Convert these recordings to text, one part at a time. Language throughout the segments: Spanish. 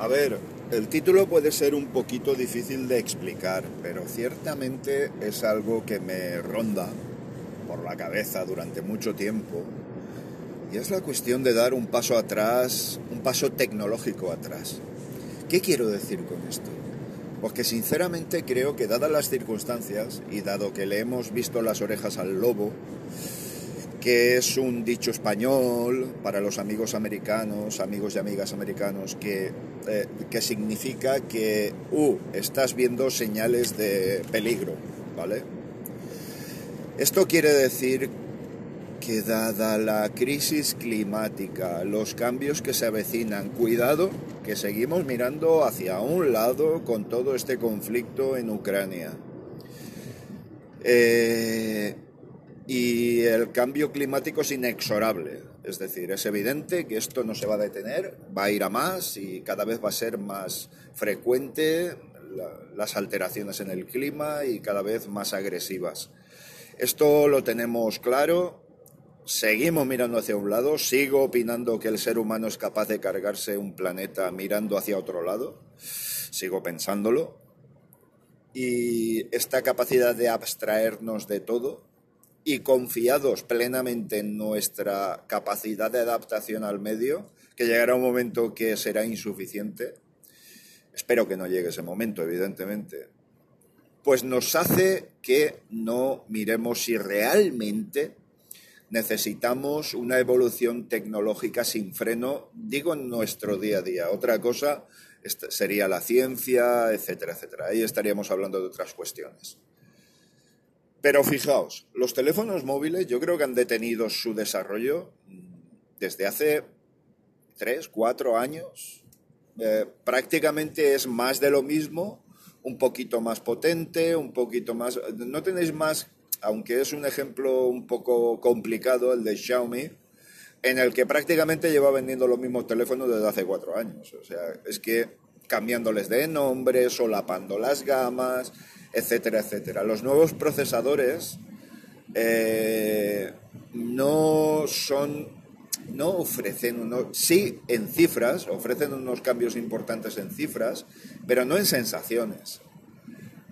A ver, el título puede ser un poquito difícil de explicar, pero ciertamente es algo que me ronda por la cabeza durante mucho tiempo. Y es la cuestión de dar un paso atrás, un paso tecnológico atrás. ¿Qué quiero decir con esto? Pues que sinceramente creo que dadas las circunstancias y dado que le hemos visto las orejas al lobo, que es un dicho español para los amigos americanos, amigos y amigas americanos, que, eh, que significa que, uh, estás viendo señales de peligro, ¿vale? Esto quiere decir que dada la crisis climática, los cambios que se avecinan, cuidado, que seguimos mirando hacia un lado con todo este conflicto en Ucrania. Eh, y el cambio climático es inexorable. Es decir, es evidente que esto no se va a detener, va a ir a más y cada vez va a ser más frecuente las alteraciones en el clima y cada vez más agresivas. Esto lo tenemos claro, seguimos mirando hacia un lado, sigo opinando que el ser humano es capaz de cargarse un planeta mirando hacia otro lado, sigo pensándolo, y esta capacidad de abstraernos de todo y confiados plenamente en nuestra capacidad de adaptación al medio, que llegará un momento que será insuficiente, espero que no llegue ese momento, evidentemente, pues nos hace que no miremos si realmente necesitamos una evolución tecnológica sin freno, digo en nuestro día a día. Otra cosa sería la ciencia, etcétera, etcétera. Ahí estaríamos hablando de otras cuestiones. Pero fijaos, los teléfonos móviles yo creo que han detenido su desarrollo desde hace tres, cuatro años. Eh, prácticamente es más de lo mismo, un poquito más potente, un poquito más... No tenéis más, aunque es un ejemplo un poco complicado el de Xiaomi, en el que prácticamente lleva vendiendo los mismos teléfonos desde hace cuatro años. O sea, es que cambiándoles de nombre, solapando las gamas, etcétera, etcétera. Los nuevos procesadores eh, no son, no ofrecen, sí en cifras, ofrecen unos cambios importantes en cifras, pero no en sensaciones.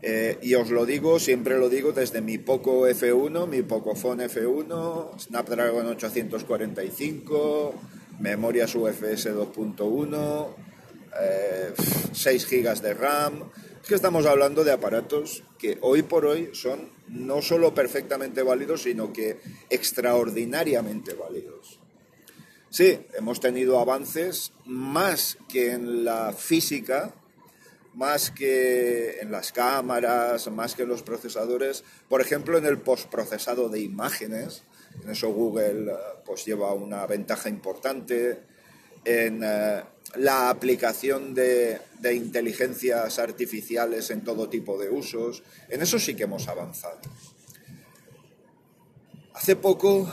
Eh, y os lo digo, siempre lo digo desde mi Poco F1, mi Pocophone F1, Snapdragon 845, memorias UFS 2.1, 6 GB de RAM, que estamos hablando de aparatos que hoy por hoy son no solo perfectamente válidos, sino que extraordinariamente válidos. Sí, hemos tenido avances más que en la física, más que en las cámaras, más que en los procesadores, por ejemplo en el postprocesado de imágenes, en eso Google eh, pues lleva una ventaja importante, en eh, la aplicación de, inteligencias artificiales en todo tipo de usos. En eso sí que hemos avanzado. Hace poco,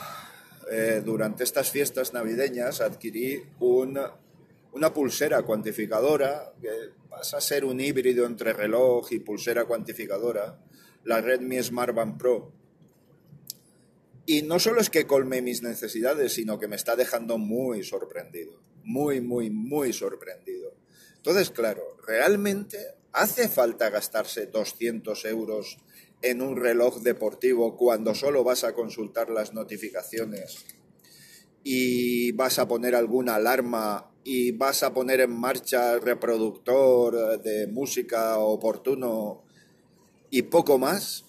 eh, durante estas fiestas navideñas, adquirí una pulsera cuantificadora, que pasa a ser un híbrido entre reloj y pulsera cuantificadora, la Redmi Smart Band Pro. Y no solo es que colme mis necesidades, sino que me está dejando muy sorprendido muy, muy, muy sorprendido. Entonces, claro, realmente hace falta gastarse 200 euros en un reloj deportivo cuando solo vas a consultar las notificaciones y vas a poner alguna alarma y vas a poner en marcha el reproductor de música oportuno y poco más.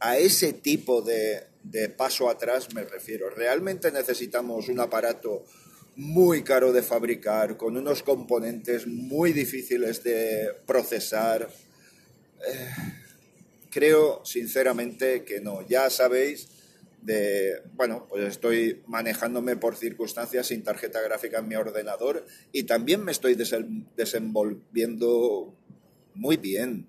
A ese tipo de, de paso atrás me refiero. Realmente necesitamos un aparato muy caro de fabricar, con unos componentes muy difíciles de procesar. Eh, creo sinceramente que no. Ya sabéis de, bueno, pues estoy manejándome por circunstancias sin tarjeta gráfica en mi ordenador y también me estoy desenvolviendo muy bien.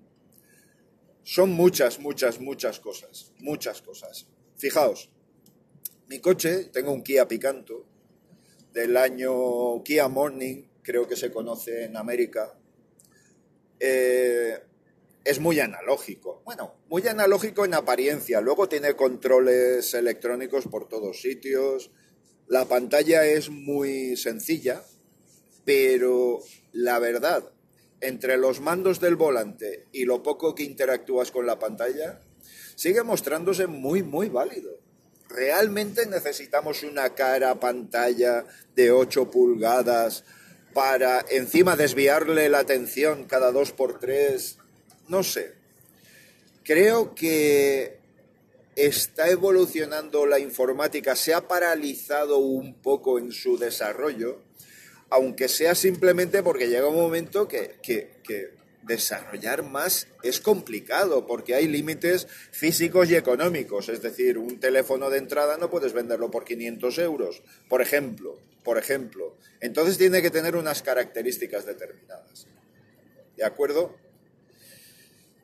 Son muchas, muchas, muchas cosas, muchas cosas. Fijaos, mi coche, tengo un Kia Picanto, del año Kia Morning, creo que se conoce en América, eh, es muy analógico. Bueno, muy analógico en apariencia. Luego tiene controles electrónicos por todos sitios. La pantalla es muy sencilla. pero la verdad, entre los mandos del volante y lo poco que interactúas con la pantalla, sigue mostrándose muy, muy válido. ¿Realmente necesitamos una cara pantalla de 8 pulgadas para encima desviarle la atención cada dos por tres? No sé. Creo que está evolucionando la informática, se ha paralizado un poco en su desarrollo, aunque sea simplemente porque llega un momento que, desarrollar más es complicado, porque hay límites físicos y económicos, es decir, un teléfono de entrada no puedes venderlo por 500 euros, por ejemplo, por ejemplo. Entonces tiene que tener unas características determinadas. ¿De acuerdo?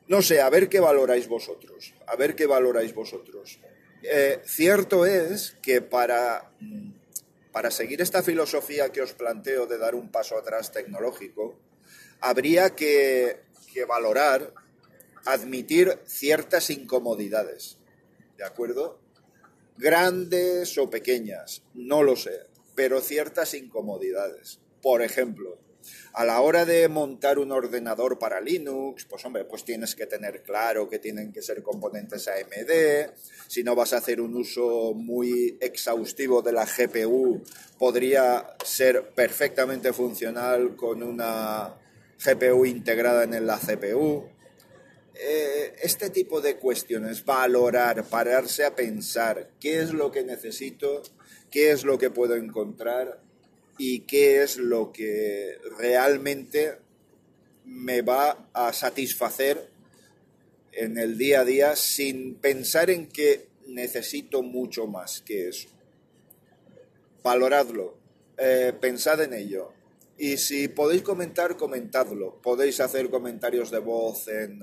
No sé, a ver qué valoráis vosotros, a ver qué valoráis vosotros. Eh, cierto es que para, para seguir esta filosofía que os planteo de dar un paso atrás tecnológico, habría que, que valorar, admitir ciertas incomodidades, ¿de acuerdo? Grandes o pequeñas, no lo sé, pero ciertas incomodidades. Por ejemplo, a la hora de montar un ordenador para Linux, pues hombre, pues tienes que tener claro que tienen que ser componentes AMD. Si no vas a hacer un uso muy exhaustivo de la GPU, podría ser perfectamente funcional con una GPU integrada en la CPU. Eh, este tipo de cuestiones, valorar, pararse a pensar qué es lo que necesito, qué es lo que puedo encontrar y qué es lo que realmente me va a satisfacer en el día a día sin pensar en que necesito mucho más que eso. Valoradlo, eh, pensad en ello. Y si podéis comentar, comentadlo. Podéis hacer comentarios de voz en,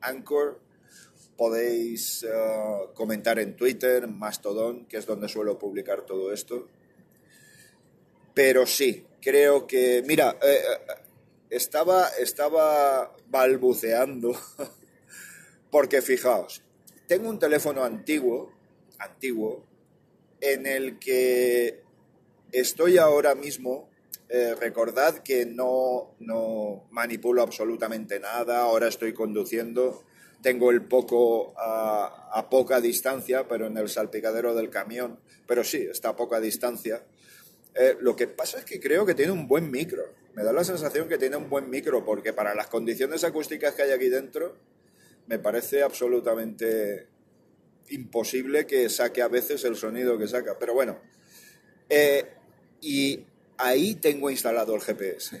Anchor, podéis eh, comentar en Twitter, Mastodon, que es donde suelo publicar todo esto. Pero sí, creo que, mira, eh, eh, estaba, estaba balbuceando, porque fijaos, tengo un teléfono antiguo, antiguo, en el que estoy ahora mismo, eh, recordad que no, no manipulo absolutamente nada, ahora estoy conduciendo, tengo el poco a, a, poca distancia, pero en el salpicadero del camión, pero sí, está a poca distancia. Eh, lo que pasa es que creo que tiene un buen micro. Me da la sensación que tiene un buen micro, porque para las condiciones acústicas que hay aquí dentro, me parece absolutamente imposible que saque a veces el sonido que saca. Pero bueno, eh, y ahí tengo instalado el GPS.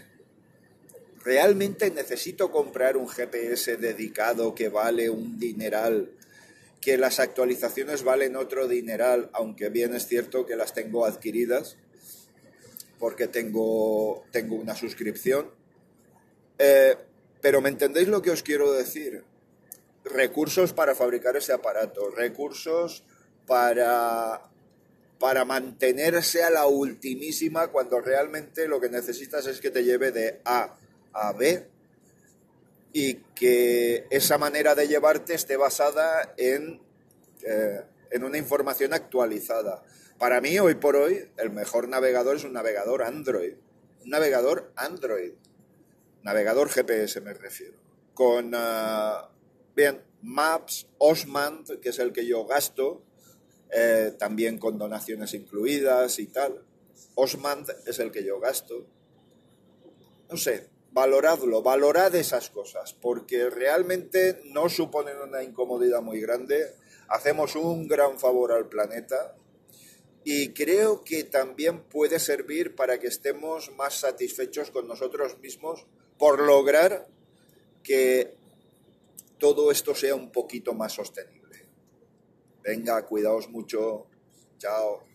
¿Realmente necesito comprar un GPS dedicado que vale un dineral? Que las actualizaciones valen otro dineral, aunque bien es cierto que las tengo adquiridas porque tengo, tengo una suscripción. Eh, pero ¿me entendéis lo que os quiero decir? Recursos para fabricar ese aparato, recursos para, para mantenerse a la ultimísima cuando realmente lo que necesitas es que te lleve de A a B y que esa manera de llevarte esté basada en, eh, en una información actualizada. Para mí, hoy por hoy, el mejor navegador es un navegador Android. Un navegador Android. Navegador GPS me refiero. Con, ah, bien, Maps, Osmand, que es el que yo gasto, eh, también con donaciones incluidas y tal. Osmand es el que yo gasto. No sé, valoradlo, valorad esas cosas, porque realmente no suponen una incomodidad muy grande. Hacemos un gran favor al planeta y creo que también puede servir para que estemos más satisfechos con nosotros mismos por lograr que todo esto sea un poquito más sostenible. Venga, cuidaos mucho. Chao.